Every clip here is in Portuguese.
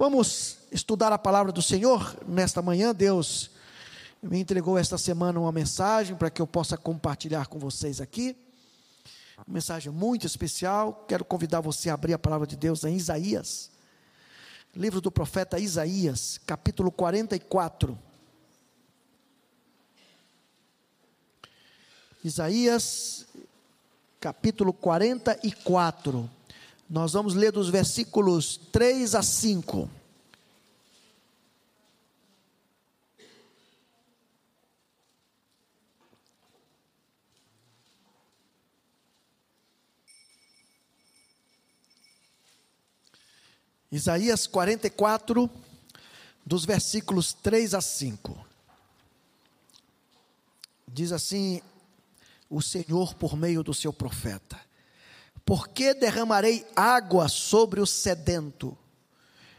Vamos estudar a palavra do Senhor nesta manhã. Deus me entregou esta semana uma mensagem para que eu possa compartilhar com vocês aqui. Uma mensagem muito especial. Quero convidar você a abrir a palavra de Deus em Isaías, livro do profeta Isaías, capítulo 44. Isaías, capítulo 44. Nós vamos ler dos versículos 3 a 5. Isaías 44, dos versículos 3 a 5. Diz assim o Senhor por meio do seu profeta: porque derramarei água sobre o sedento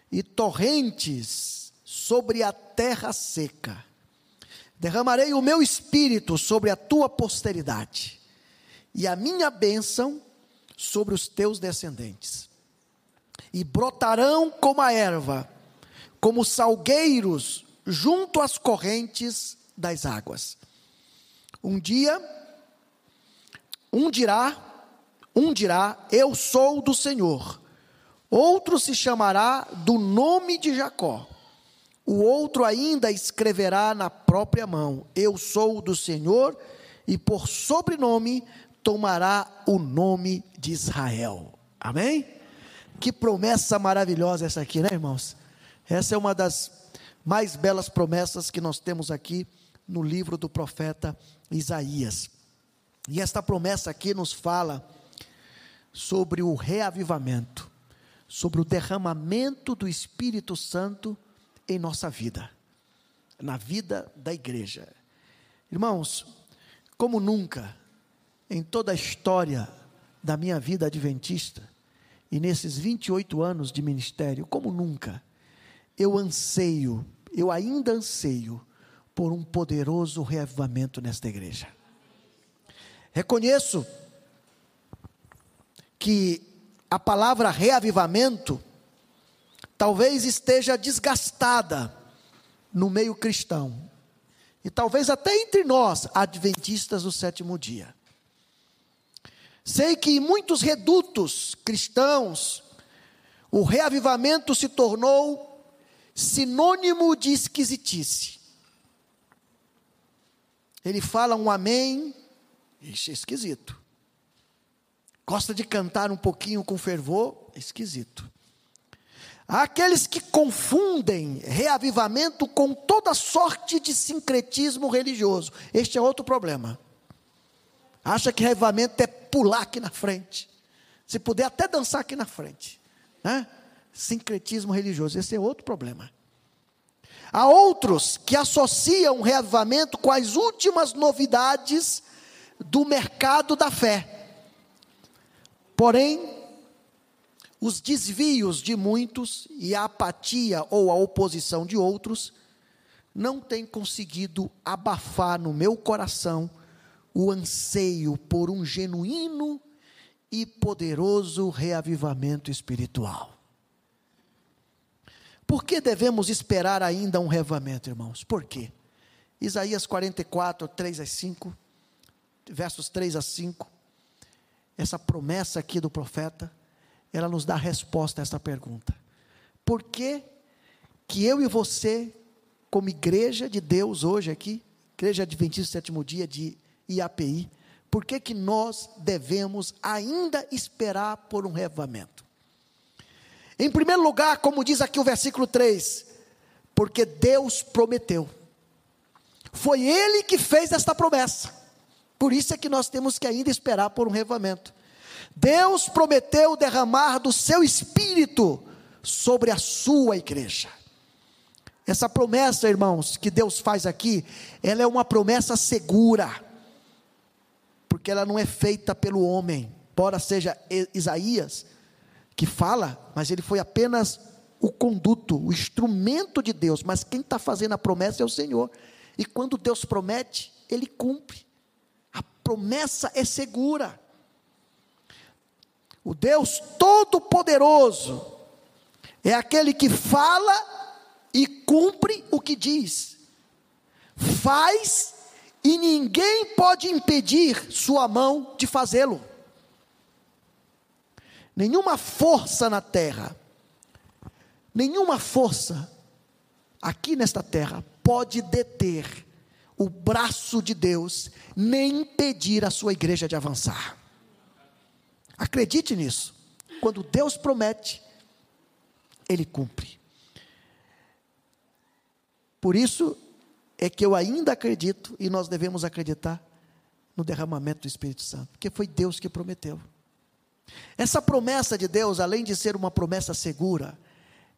e torrentes sobre a terra seca. Derramarei o meu espírito sobre a tua posteridade e a minha bênção sobre os teus descendentes. E brotarão como a erva, como salgueiros junto às correntes das águas. Um dia, um dirá: um dirá: Eu sou do Senhor. Outro se chamará do nome de Jacó. O outro ainda escreverá na própria mão: Eu sou do Senhor, e por sobrenome tomará o nome de Israel. Amém? Que promessa maravilhosa essa aqui, né, irmãos? Essa é uma das mais belas promessas que nós temos aqui no livro do profeta Isaías. E esta promessa aqui nos fala sobre o reavivamento, sobre o derramamento do Espírito Santo em nossa vida, na vida da igreja. Irmãos, como nunca, em toda a história da minha vida adventista, e nesses 28 anos de ministério, como nunca, eu anseio, eu ainda anseio por um poderoso reavivamento nesta igreja. Reconheço que a palavra reavivamento talvez esteja desgastada no meio cristão. E talvez até entre nós, adventistas do sétimo dia. Sei que em muitos redutos cristãos, o reavivamento se tornou sinônimo de esquisitice. Ele fala um amém, isso é esquisito. Gosta de cantar um pouquinho com fervor? Esquisito. Há aqueles que confundem reavivamento com toda sorte de sincretismo religioso. Este é outro problema. Acha que reavivamento é pular aqui na frente. Se puder, até dançar aqui na frente. Né? Sincretismo religioso. Esse é outro problema. Há outros que associam reavivamento com as últimas novidades do mercado da fé. Porém, os desvios de muitos e a apatia ou a oposição de outros não têm conseguido abafar no meu coração o anseio por um genuíno e poderoso reavivamento espiritual. Por que devemos esperar ainda um reavivamento, irmãos? Por quê? Isaías 44, 3 a 5, versos 3 a 5 essa promessa aqui do profeta, ela nos dá a resposta a essa pergunta. Por que que eu e você, como igreja de Deus hoje aqui, igreja adventista sétimo dia de IAPI, por que que nós devemos ainda esperar por um revamento? Em primeiro lugar, como diz aqui o versículo 3, porque Deus prometeu. Foi Ele que fez esta promessa. Por isso é que nós temos que ainda esperar por um revamento. Deus prometeu derramar do seu espírito sobre a sua igreja. Essa promessa, irmãos, que Deus faz aqui, ela é uma promessa segura, porque ela não é feita pelo homem, embora seja Isaías que fala, mas ele foi apenas o conduto, o instrumento de Deus, mas quem está fazendo a promessa é o Senhor, e quando Deus promete, Ele cumpre promessa é segura. O Deus Todo-Poderoso é aquele que fala e cumpre o que diz, faz e ninguém pode impedir sua mão de fazê-lo. Nenhuma força na terra, nenhuma força aqui nesta terra pode deter o braço de Deus, nem impedir a sua igreja de avançar. Acredite nisso. Quando Deus promete, Ele cumpre. Por isso é que eu ainda acredito, e nós devemos acreditar, no derramamento do Espírito Santo, porque foi Deus que prometeu. Essa promessa de Deus, além de ser uma promessa segura,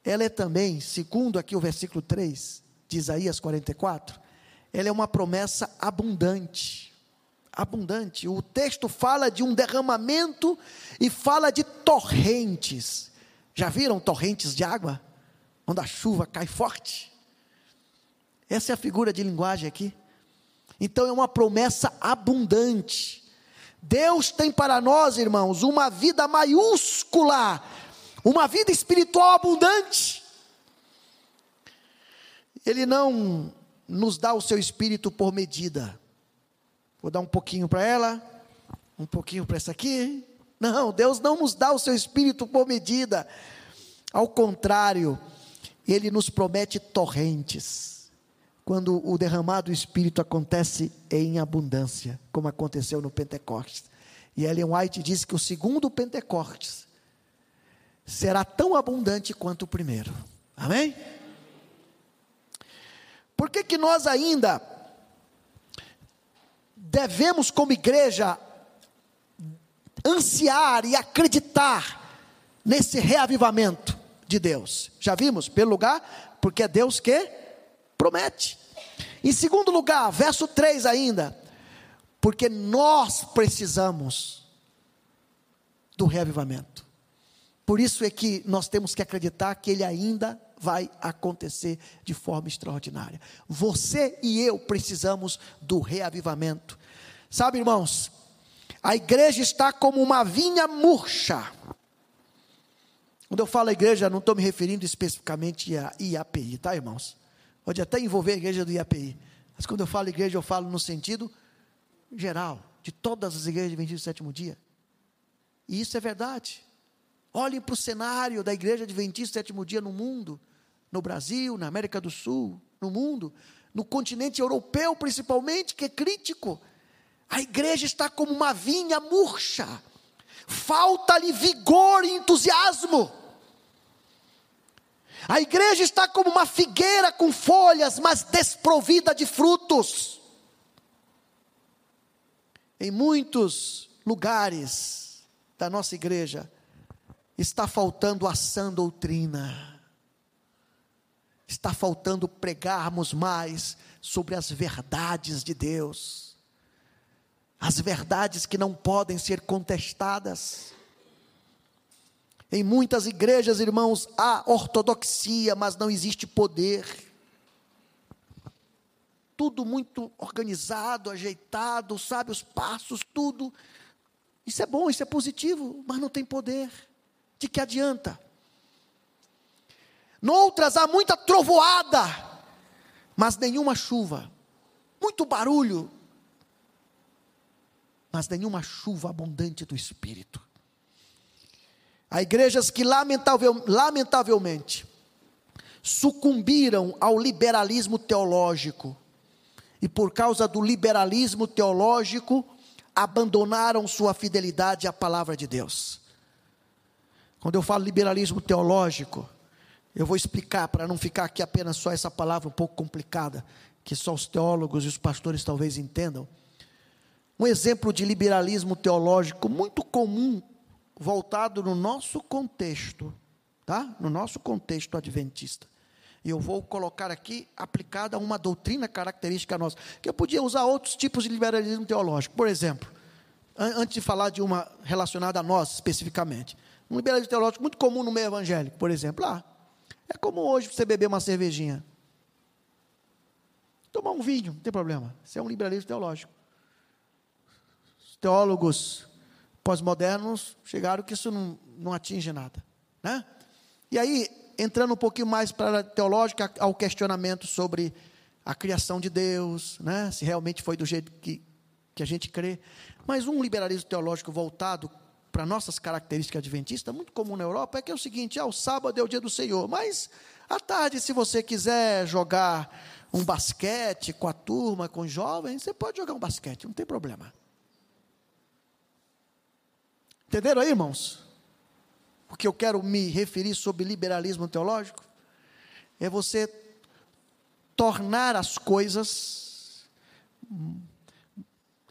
ela é também, segundo aqui o versículo 3 de Isaías 44, ela é uma promessa abundante. Abundante. O texto fala de um derramamento e fala de torrentes. Já viram torrentes de água? Onde a chuva cai forte? Essa é a figura de linguagem aqui. Então é uma promessa abundante. Deus tem para nós, irmãos, uma vida maiúscula, uma vida espiritual abundante. Ele não nos dá o seu espírito por medida. Vou dar um pouquinho para ela, um pouquinho para essa aqui. Não, Deus não nos dá o seu espírito por medida. Ao contrário, ele nos promete torrentes quando o derramado do Espírito acontece em abundância, como aconteceu no Pentecostes. E Ellen White diz que o segundo Pentecostes será tão abundante quanto o primeiro. Amém? Por que, que nós ainda devemos, como igreja, ansiar e acreditar nesse reavivamento de Deus? Já vimos? Pelo lugar, porque é Deus que promete. Em segundo lugar, verso 3 ainda, porque nós precisamos do reavivamento. Por isso é que nós temos que acreditar que ele ainda vai acontecer de forma extraordinária. Você e eu precisamos do reavivamento. Sabe, irmãos, a igreja está como uma vinha murcha. Quando eu falo igreja, não estou me referindo especificamente a IAPI, tá, irmãos? Pode até envolver a igreja do IAPI. Mas quando eu falo igreja, eu falo no sentido geral, de todas as igrejas de do sétimo dia. E isso é verdade. Olhem para o cenário da igreja adventista sétimo dia no mundo, no Brasil, na América do Sul, no mundo, no continente europeu principalmente, que é crítico. A igreja está como uma vinha murcha. Falta-lhe vigor e entusiasmo. A igreja está como uma figueira com folhas, mas desprovida de frutos. Em muitos lugares da nossa igreja, está faltando a sã doutrina, está faltando pregarmos mais sobre as verdades de Deus, as verdades que não podem ser contestadas. Em muitas igrejas, irmãos, há ortodoxia, mas não existe poder. Tudo muito organizado, ajeitado, sabe, os passos, tudo. Isso é bom, isso é positivo, mas não tem poder. De que adianta? Noutras há muita trovoada, mas nenhuma chuva. Muito barulho, mas nenhuma chuva abundante do Espírito. Há igrejas que lamentavel, lamentavelmente sucumbiram ao liberalismo teológico e por causa do liberalismo teológico abandonaram sua fidelidade à palavra de Deus. Quando eu falo liberalismo teológico, eu vou explicar para não ficar aqui apenas só essa palavra um pouco complicada, que só os teólogos e os pastores talvez entendam. Um exemplo de liberalismo teológico muito comum voltado no nosso contexto, tá? No nosso contexto adventista. E eu vou colocar aqui aplicada a uma doutrina característica nossa, que eu podia usar outros tipos de liberalismo teológico. Por exemplo, antes de falar de uma relacionada a nós especificamente, um liberalismo teológico muito comum no meio evangélico, por exemplo, ah, é como hoje você beber uma cervejinha. Tomar um vinho, não tem problema. Isso é um liberalismo teológico. Os teólogos pós-modernos chegaram que isso não, não atinge nada. Né? E aí entrando um pouquinho mais para a teológica, ao questionamento sobre a criação de Deus, né? se realmente foi do jeito que, que a gente crê. Mas um liberalismo teológico voltado para nossas características adventistas, muito comum na Europa, é que é o seguinte: ah, o sábado é o dia do Senhor, mas à tarde, se você quiser jogar um basquete com a turma, com os jovens, você pode jogar um basquete, não tem problema. Entenderam aí, irmãos? O que eu quero me referir sobre liberalismo teológico é você tornar as coisas,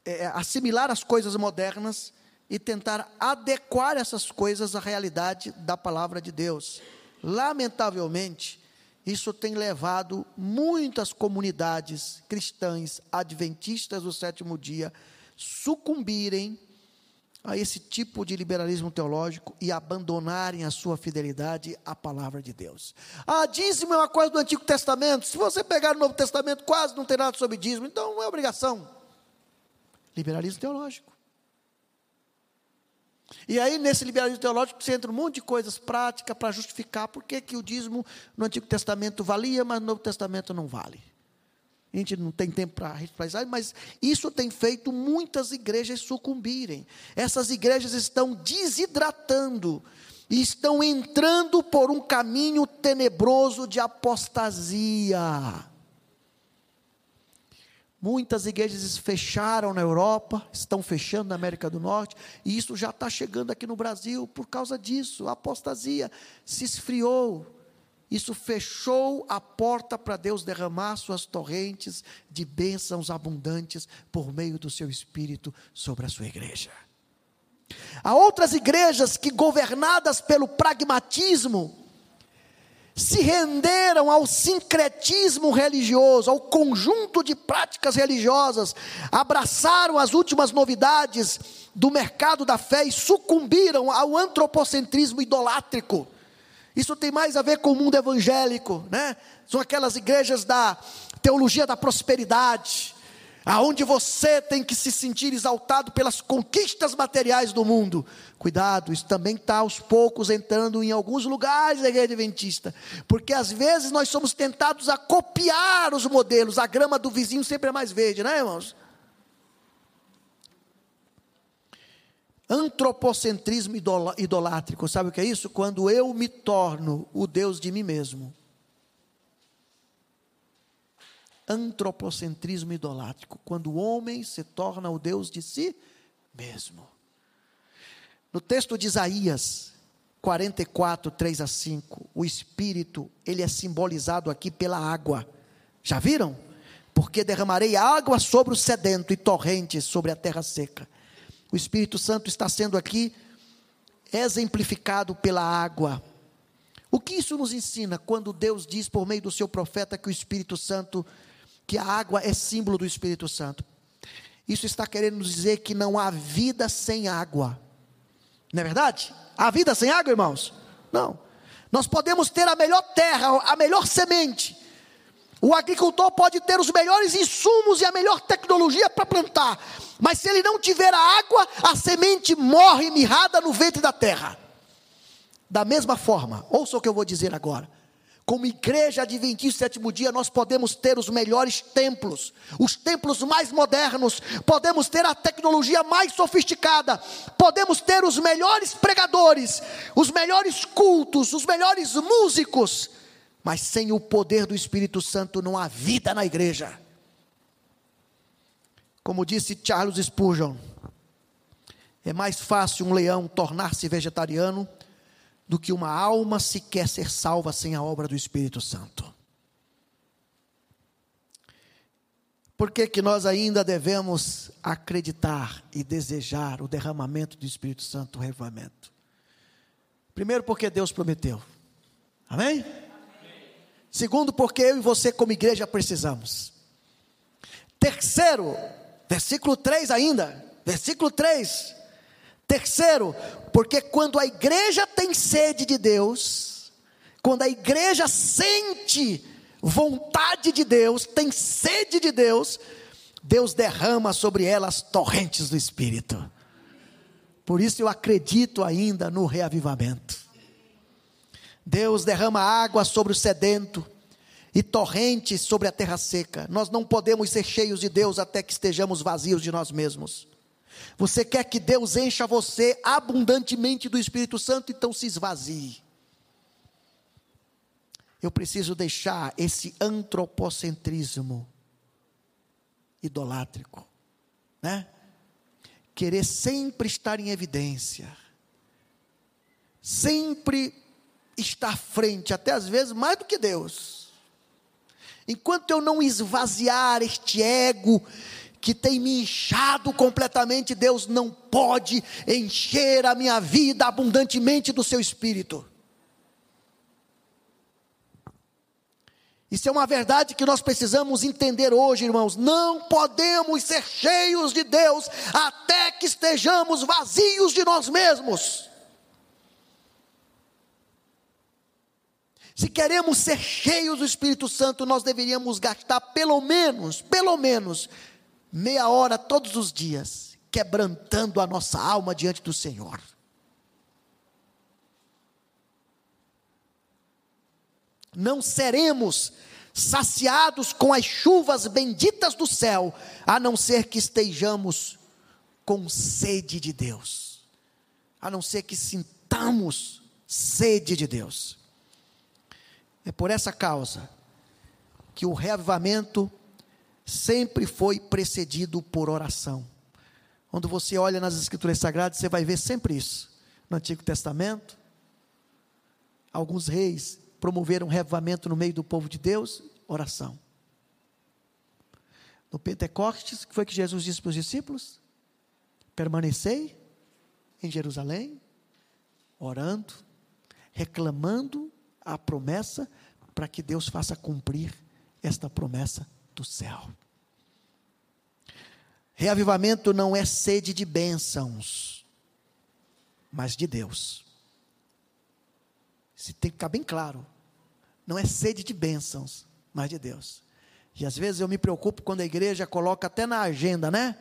é, assimilar as coisas modernas e tentar adequar essas coisas à realidade da palavra de Deus. Lamentavelmente, isso tem levado muitas comunidades cristãs adventistas do sétimo dia sucumbirem a esse tipo de liberalismo teológico e abandonarem a sua fidelidade à palavra de Deus. Ah, dízimo é uma coisa do Antigo Testamento. Se você pegar o Novo Testamento, quase não tem nada sobre dízimo, então não é obrigação. Liberalismo teológico. E aí, nesse liberalismo teológico, você entra um monte de coisas práticas para justificar por que, que o dízimo no Antigo Testamento valia, mas no Novo Testamento não vale. A gente não tem tempo para responder, mas isso tem feito muitas igrejas sucumbirem. Essas igrejas estão desidratando e estão entrando por um caminho tenebroso de apostasia. Muitas igrejas fecharam na Europa, estão fechando na América do Norte, e isso já está chegando aqui no Brasil por causa disso. A apostasia se esfriou isso fechou a porta para Deus derramar suas torrentes de bênçãos abundantes por meio do seu espírito sobre a sua igreja. Há outras igrejas que, governadas pelo pragmatismo, se renderam ao sincretismo religioso, ao conjunto de práticas religiosas, abraçaram as últimas novidades do mercado da fé e sucumbiram ao antropocentrismo idolátrico isso tem mais a ver com o mundo evangélico, né? São aquelas igrejas da teologia da prosperidade, aonde você tem que se sentir exaltado pelas conquistas materiais do mundo. Cuidado, isso também está aos poucos entrando em alguns lugares da igreja adventista, porque às vezes nós somos tentados a copiar os modelos, a grama do vizinho sempre é mais verde, né, irmãos? Antropocentrismo idolátrico, sabe o que é isso? Quando eu me torno o Deus de mim mesmo. Antropocentrismo idolátrico, quando o homem se torna o Deus de si mesmo. No texto de Isaías 44, 3 a 5, o Espírito, ele é simbolizado aqui pela água. Já viram? Porque derramarei água sobre o sedento e torrentes sobre a terra seca. O Espírito Santo está sendo aqui exemplificado pela água. O que isso nos ensina quando Deus diz por meio do seu profeta que o Espírito Santo, que a água é símbolo do Espírito Santo? Isso está querendo nos dizer que não há vida sem água. Não é verdade? Há vida sem água, irmãos? Não. Nós podemos ter a melhor terra, a melhor semente, o agricultor pode ter os melhores insumos e a melhor tecnologia para plantar, mas se ele não tiver a água, a semente morre mirrada no ventre da terra. Da mesma forma, ouça o que eu vou dizer agora. Como igreja adventista sétimo dia, nós podemos ter os melhores templos, os templos mais modernos, podemos ter a tecnologia mais sofisticada, podemos ter os melhores pregadores, os melhores cultos, os melhores músicos, mas sem o poder do Espírito Santo não há vida na igreja. Como disse Charles Spurgeon, é mais fácil um leão tornar-se vegetariano do que uma alma sequer ser salva sem a obra do Espírito Santo. Por que, que nós ainda devemos acreditar e desejar o derramamento do Espírito Santo, o revivamento? Primeiro, porque Deus prometeu. Amém? Segundo, porque eu e você, como igreja, precisamos. Terceiro, versículo 3 ainda. Versículo 3. Terceiro, porque quando a igreja tem sede de Deus, quando a igreja sente vontade de Deus, tem sede de Deus, Deus derrama sobre elas torrentes do Espírito. Por isso eu acredito ainda no reavivamento. Deus derrama água sobre o sedento e torrentes sobre a terra seca. Nós não podemos ser cheios de Deus até que estejamos vazios de nós mesmos. Você quer que Deus encha você abundantemente do Espírito Santo, então se esvazie. Eu preciso deixar esse antropocentrismo idolátrico, né? Querer sempre estar em evidência, sempre estar à frente, até às vezes mais do que Deus. Enquanto eu não esvaziar este ego que tem me inchado completamente, Deus não pode encher a minha vida abundantemente do seu espírito. Isso é uma verdade que nós precisamos entender hoje, irmãos. Não podemos ser cheios de Deus até que estejamos vazios de nós mesmos. Se queremos ser cheios do Espírito Santo, nós deveríamos gastar pelo menos, pelo menos, meia hora todos os dias, quebrantando a nossa alma diante do Senhor. não seremos saciados com as chuvas benditas do céu, a não ser que estejamos com sede de Deus, a não ser que sintamos sede de Deus. É por essa causa que o reavivamento sempre foi precedido por oração. Quando você olha nas Escrituras Sagradas, você vai ver sempre isso. No Antigo Testamento, alguns reis promover um revivamento no meio do povo de Deus? Oração. No Pentecostes, que foi que Jesus disse para os discípulos? Permanecei em Jerusalém, orando, reclamando a promessa para que Deus faça cumprir esta promessa do céu. Reavivamento não é sede de bênçãos, mas de Deus. Isso tem que ficar bem claro não é sede de bênçãos, mas de Deus. E às vezes eu me preocupo quando a igreja coloca até na agenda, né?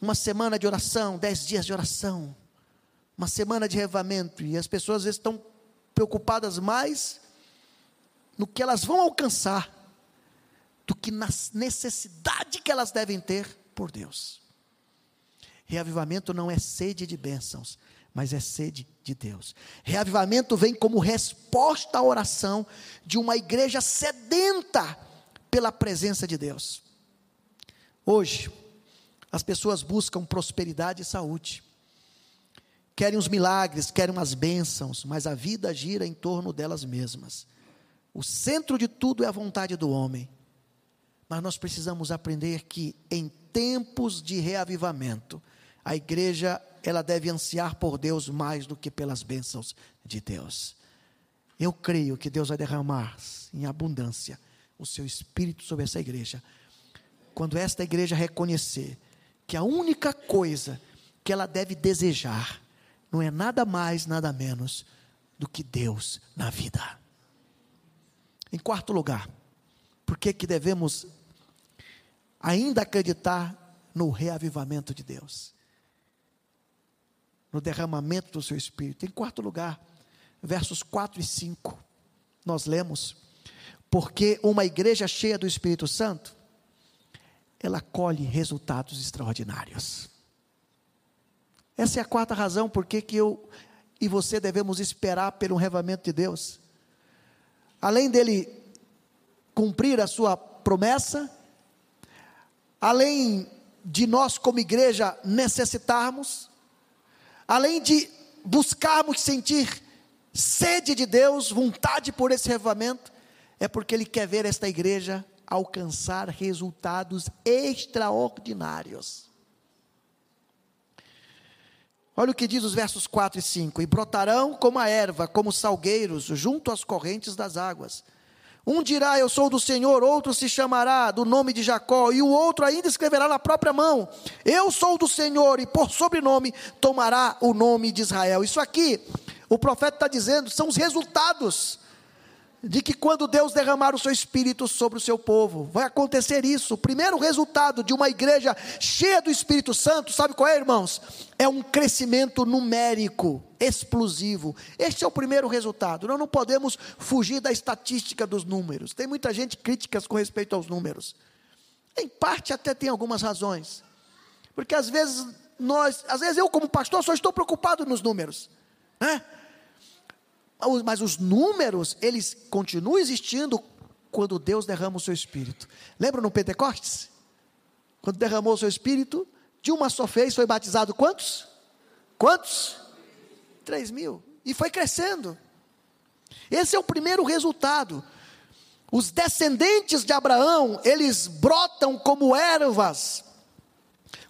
Uma semana de oração, dez dias de oração, uma semana de revamento, e as pessoas às vezes estão preocupadas mais no que elas vão alcançar do que na necessidade que elas devem ter por Deus. Reavivamento não é sede de bênçãos, mas é sede de Deus. Reavivamento vem como resposta à oração de uma igreja sedenta pela presença de Deus. Hoje, as pessoas buscam prosperidade e saúde, querem os milagres, querem as bênçãos, mas a vida gira em torno delas mesmas. O centro de tudo é a vontade do homem. Mas nós precisamos aprender que em tempos de reavivamento, a igreja ela deve ansiar por Deus mais do que pelas bênçãos de Deus. Eu creio que Deus vai derramar em abundância o seu espírito sobre essa igreja. Quando esta igreja reconhecer que a única coisa que ela deve desejar não é nada mais, nada menos do que Deus na vida. Em quarto lugar, por que que devemos ainda acreditar no reavivamento de Deus? no derramamento do seu espírito. Em quarto lugar, versos 4 e 5, nós lemos: Porque uma igreja cheia do Espírito Santo, ela colhe resultados extraordinários. Essa é a quarta razão por que eu e você devemos esperar pelo revamento de Deus. Além dele cumprir a sua promessa, além de nós como igreja necessitarmos, além de buscarmos sentir sede de Deus, vontade por esse revamento, é porque Ele quer ver esta igreja alcançar resultados extraordinários. Olha o que diz os versos 4 e 5: E brotarão como a erva, como salgueiros, junto às correntes das águas um dirá, Eu sou do Senhor, outro se chamará do nome de Jacó, e o outro ainda escreverá na própria mão: Eu sou do Senhor, e por sobrenome tomará o nome de Israel. Isso aqui, o profeta está dizendo, são os resultados de que quando Deus derramar o seu espírito sobre o seu povo, vai acontecer isso. O primeiro resultado de uma igreja cheia do Espírito Santo, sabe qual é, irmãos? É um crescimento numérico, explosivo. Este é o primeiro resultado. Nós não podemos fugir da estatística dos números. Tem muita gente críticas com respeito aos números. Em parte até tem algumas razões. Porque às vezes nós, às vezes eu como pastor só estou preocupado nos números, né? Mas os números, eles continuam existindo quando Deus derrama o seu espírito. Lembra no Pentecostes? Quando derramou o seu espírito, de uma só vez foi batizado quantos? Quantos? Três mil. E foi crescendo. Esse é o primeiro resultado. Os descendentes de Abraão, eles brotam como ervas,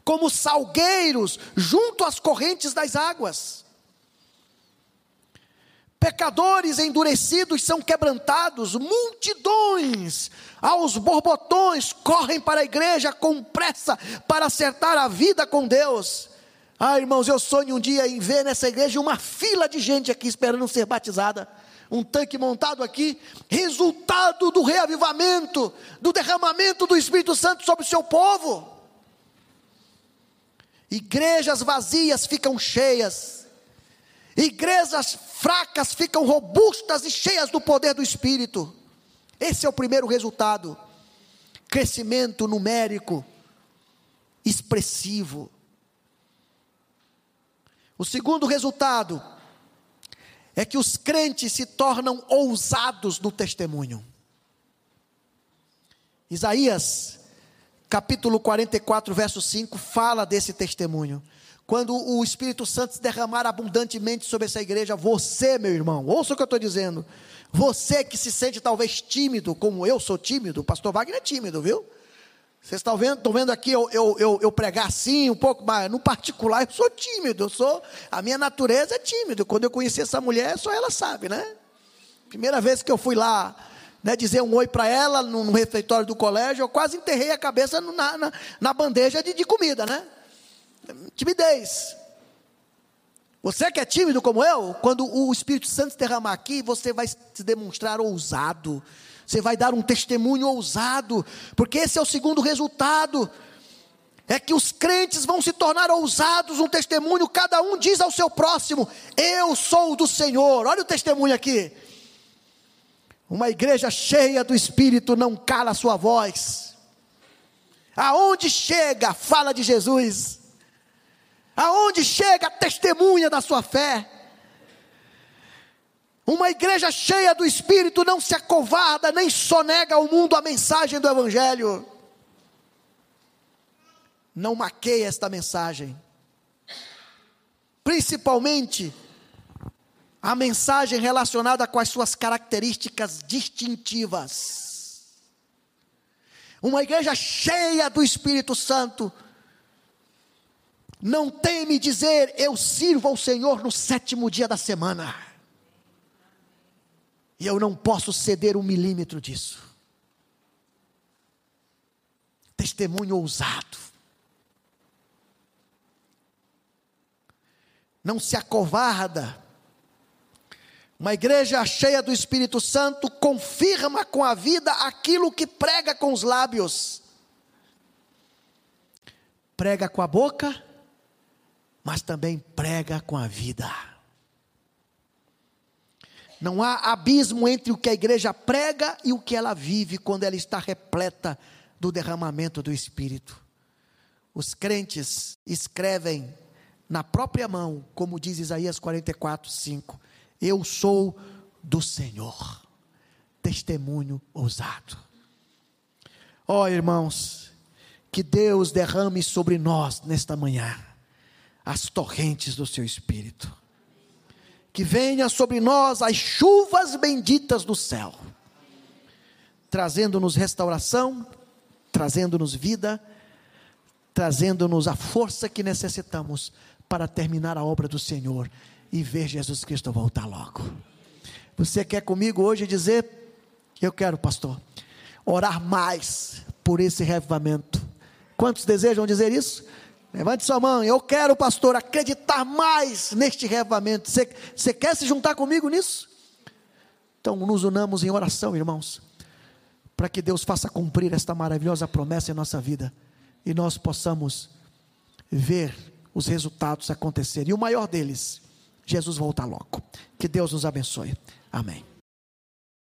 como salgueiros, junto às correntes das águas. Pecadores endurecidos são quebrantados, multidões aos borbotões correm para a igreja com pressa para acertar a vida com Deus. Ah, irmãos, eu sonho um dia em ver nessa igreja uma fila de gente aqui esperando ser batizada. Um tanque montado aqui, resultado do reavivamento, do derramamento do Espírito Santo sobre o seu povo. Igrejas vazias ficam cheias Igrejas fracas ficam robustas e cheias do poder do Espírito. Esse é o primeiro resultado. Crescimento numérico expressivo. O segundo resultado é que os crentes se tornam ousados no testemunho. Isaías, capítulo 44, verso 5, fala desse testemunho quando o Espírito Santo se derramar abundantemente sobre essa igreja, você, meu irmão, ouça o que eu estou dizendo. Você que se sente talvez tímido, como eu sou tímido, o pastor Wagner é tímido, viu? Vocês estão vendo, estão vendo aqui eu, eu, eu, eu, pregar assim, um pouco, mas no particular eu sou tímido, eu sou, a minha natureza é tímido. Quando eu conheci essa mulher, só ela sabe, né? Primeira vez que eu fui lá, né, dizer um oi para ela no, no, refeitório do colégio, eu quase enterrei a cabeça na, na, na bandeja de, de comida, né? Timidez. Você que é tímido como eu, quando o Espírito Santo derramar aqui, você vai se demonstrar ousado. Você vai dar um testemunho ousado, porque esse é o segundo resultado. É que os crentes vão se tornar ousados, um testemunho, cada um diz ao seu próximo: Eu sou do Senhor. Olha o testemunho aqui. Uma igreja cheia do Espírito não cala a sua voz. Aonde chega, fala de Jesus. Aonde chega a testemunha da sua fé. Uma igreja cheia do Espírito não se acovarda, nem sonega ao mundo a mensagem do Evangelho. Não maqueia esta mensagem. Principalmente a mensagem relacionada com as suas características distintivas. Uma igreja cheia do Espírito Santo não teme dizer: Eu sirvo ao Senhor no sétimo dia da semana. E eu não posso ceder um milímetro disso. Testemunho ousado. Não se acovarda. Uma igreja cheia do Espírito Santo confirma com a vida aquilo que prega com os lábios. Prega com a boca mas também prega com a vida. Não há abismo entre o que a igreja prega e o que ela vive quando ela está repleta do derramamento do Espírito. Os crentes escrevem na própria mão, como diz Isaías 44, 5: Eu sou do Senhor. Testemunho ousado. Ó oh, irmãos, que Deus derrame sobre nós nesta manhã as torrentes do seu espírito. Que venha sobre nós as chuvas benditas do céu, trazendo-nos restauração, trazendo-nos vida, trazendo-nos a força que necessitamos para terminar a obra do Senhor e ver Jesus Cristo voltar logo. Você quer comigo hoje dizer: Eu quero, pastor, orar mais por esse revivamento. Quantos desejam dizer isso? Levante sua mão. Eu quero, pastor, acreditar mais neste revamento. Você, você quer se juntar comigo nisso? Então, nos unamos em oração, irmãos, para que Deus faça cumprir esta maravilhosa promessa em nossa vida e nós possamos ver os resultados acontecerem. E o maior deles, Jesus voltar logo. Que Deus nos abençoe. Amém.